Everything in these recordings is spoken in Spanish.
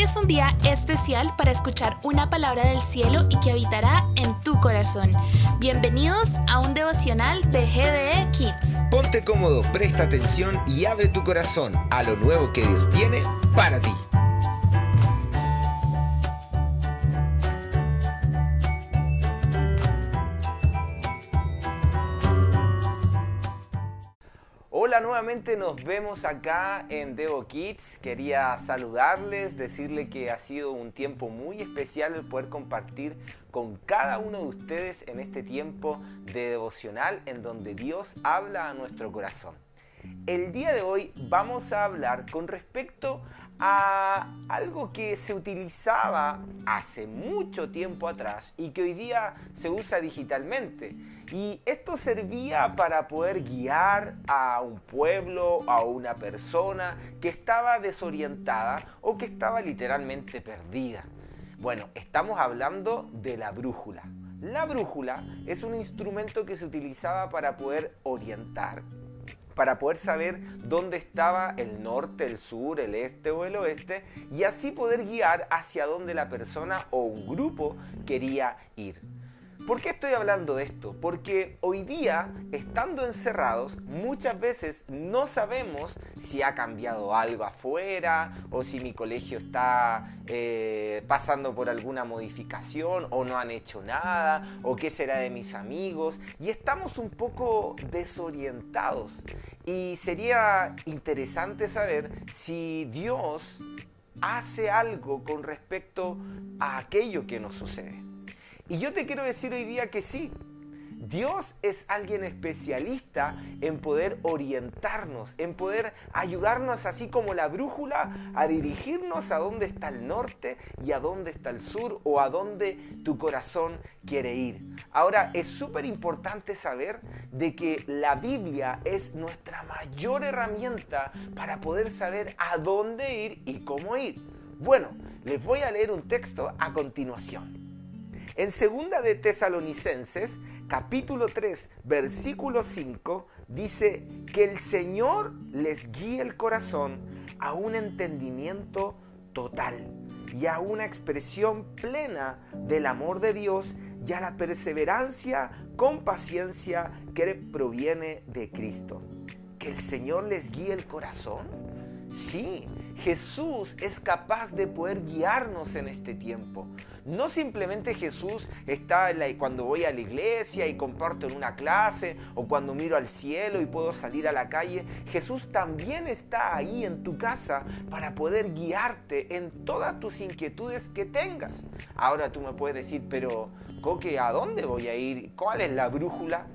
Es un día especial para escuchar una palabra del cielo y que habitará en tu corazón. Bienvenidos a un devocional de GDE Kids. Ponte cómodo, presta atención y abre tu corazón a lo nuevo que Dios tiene para ti. Hola, nuevamente nos vemos acá en Devo Kids. Quería saludarles, decirle que ha sido un tiempo muy especial el poder compartir con cada uno de ustedes en este tiempo de devocional en donde Dios habla a nuestro corazón. El día de hoy vamos a hablar con respecto a algo que se utilizaba hace mucho tiempo atrás y que hoy día se usa digitalmente. Y esto servía para poder guiar a un pueblo, a una persona que estaba desorientada o que estaba literalmente perdida. Bueno, estamos hablando de la brújula. La brújula es un instrumento que se utilizaba para poder orientar para poder saber dónde estaba el norte, el sur, el este o el oeste y así poder guiar hacia dónde la persona o un grupo quería ir. ¿Por qué estoy hablando de esto? Porque hoy día, estando encerrados, muchas veces no sabemos si ha cambiado algo afuera o si mi colegio está eh, pasando por alguna modificación o no han hecho nada o qué será de mis amigos y estamos un poco desorientados. Y sería interesante saber si Dios hace algo con respecto a aquello que nos sucede. Y yo te quiero decir hoy día que sí. Dios es alguien especialista en poder orientarnos, en poder ayudarnos así como la brújula a dirigirnos a dónde está el norte y a dónde está el sur o a dónde tu corazón quiere ir. Ahora, es súper importante saber de que la Biblia es nuestra mayor herramienta para poder saber a dónde ir y cómo ir. Bueno, les voy a leer un texto a continuación. En segunda de Tesalonicenses, capítulo 3, versículo 5, dice que el Señor les guíe el corazón a un entendimiento total y a una expresión plena del amor de Dios y a la perseverancia con paciencia que proviene de Cristo. Que el Señor les guíe el corazón. Sí, Jesús es capaz de poder guiarnos en este tiempo. No simplemente Jesús está cuando voy a la iglesia y comparto en una clase o cuando miro al cielo y puedo salir a la calle. Jesús también está ahí en tu casa para poder guiarte en todas tus inquietudes que tengas. Ahora tú me puedes decir, pero Coque, ¿a dónde voy a ir? ¿Cuál es la brújula?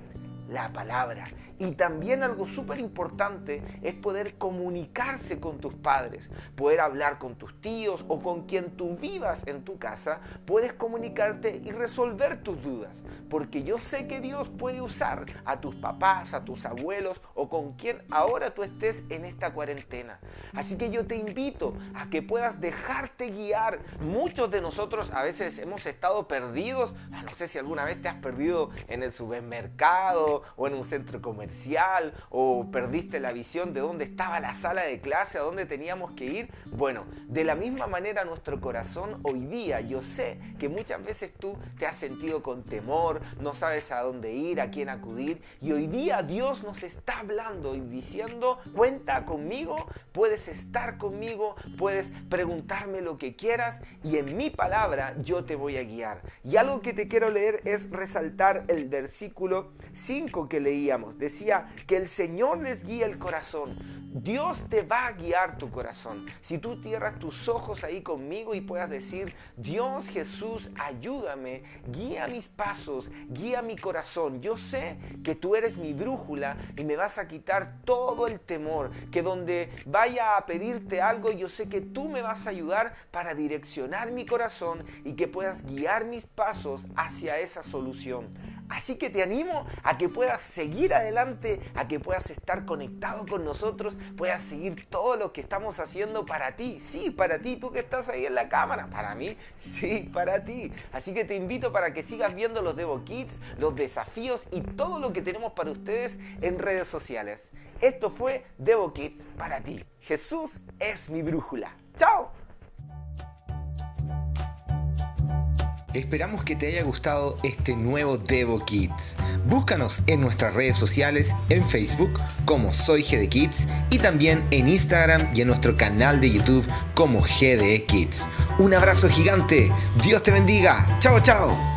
La palabra. Y también algo súper importante es poder comunicarse con tus padres, poder hablar con tus tíos o con quien tú vivas en tu casa, puedes comunicarte y resolver tus dudas. Porque yo sé que Dios puede usar a tus papás, a tus abuelos o con quien ahora tú estés en esta cuarentena. Así que yo te invito a que puedas dejarte guiar. Muchos de nosotros a veces hemos estado perdidos. Ah, no sé si alguna vez te has perdido en el supermercado o en un centro comercial o perdiste la visión de dónde estaba la sala de clase, a dónde teníamos que ir. Bueno, de la misma manera nuestro corazón hoy día, yo sé que muchas veces tú te has sentido con temor, no sabes a dónde ir, a quién acudir y hoy día Dios nos está hablando y diciendo, cuenta conmigo, puedes estar conmigo, puedes preguntarme lo que quieras y en mi palabra yo te voy a guiar. Y algo que te quiero leer es resaltar el versículo 5 que leíamos decía que el Señor les guía el corazón. Dios te va a guiar tu corazón. Si tú cierras tus ojos ahí conmigo y puedas decir, Dios Jesús, ayúdame, guía mis pasos, guía mi corazón. Yo sé que tú eres mi brújula y me vas a quitar todo el temor. Que donde vaya a pedirte algo, yo sé que tú me vas a ayudar para direccionar mi corazón y que puedas guiar mis pasos hacia esa solución. Así que te animo a que puedas seguir adelante, a que puedas estar conectado con nosotros, puedas seguir todo lo que estamos haciendo para ti. Sí, para ti, tú que estás ahí en la cámara. Para mí, sí, para ti. Así que te invito para que sigas viendo los Devo Kids, los desafíos y todo lo que tenemos para ustedes en redes sociales. Esto fue Devo Kids para ti. Jesús es mi brújula. ¡Chao! Esperamos que te haya gustado este nuevo Devo Kids. Búscanos en nuestras redes sociales, en Facebook como Soy GD Kids y también en Instagram y en nuestro canal de YouTube como GDE Kids. Un abrazo gigante, Dios te bendiga, chao chao.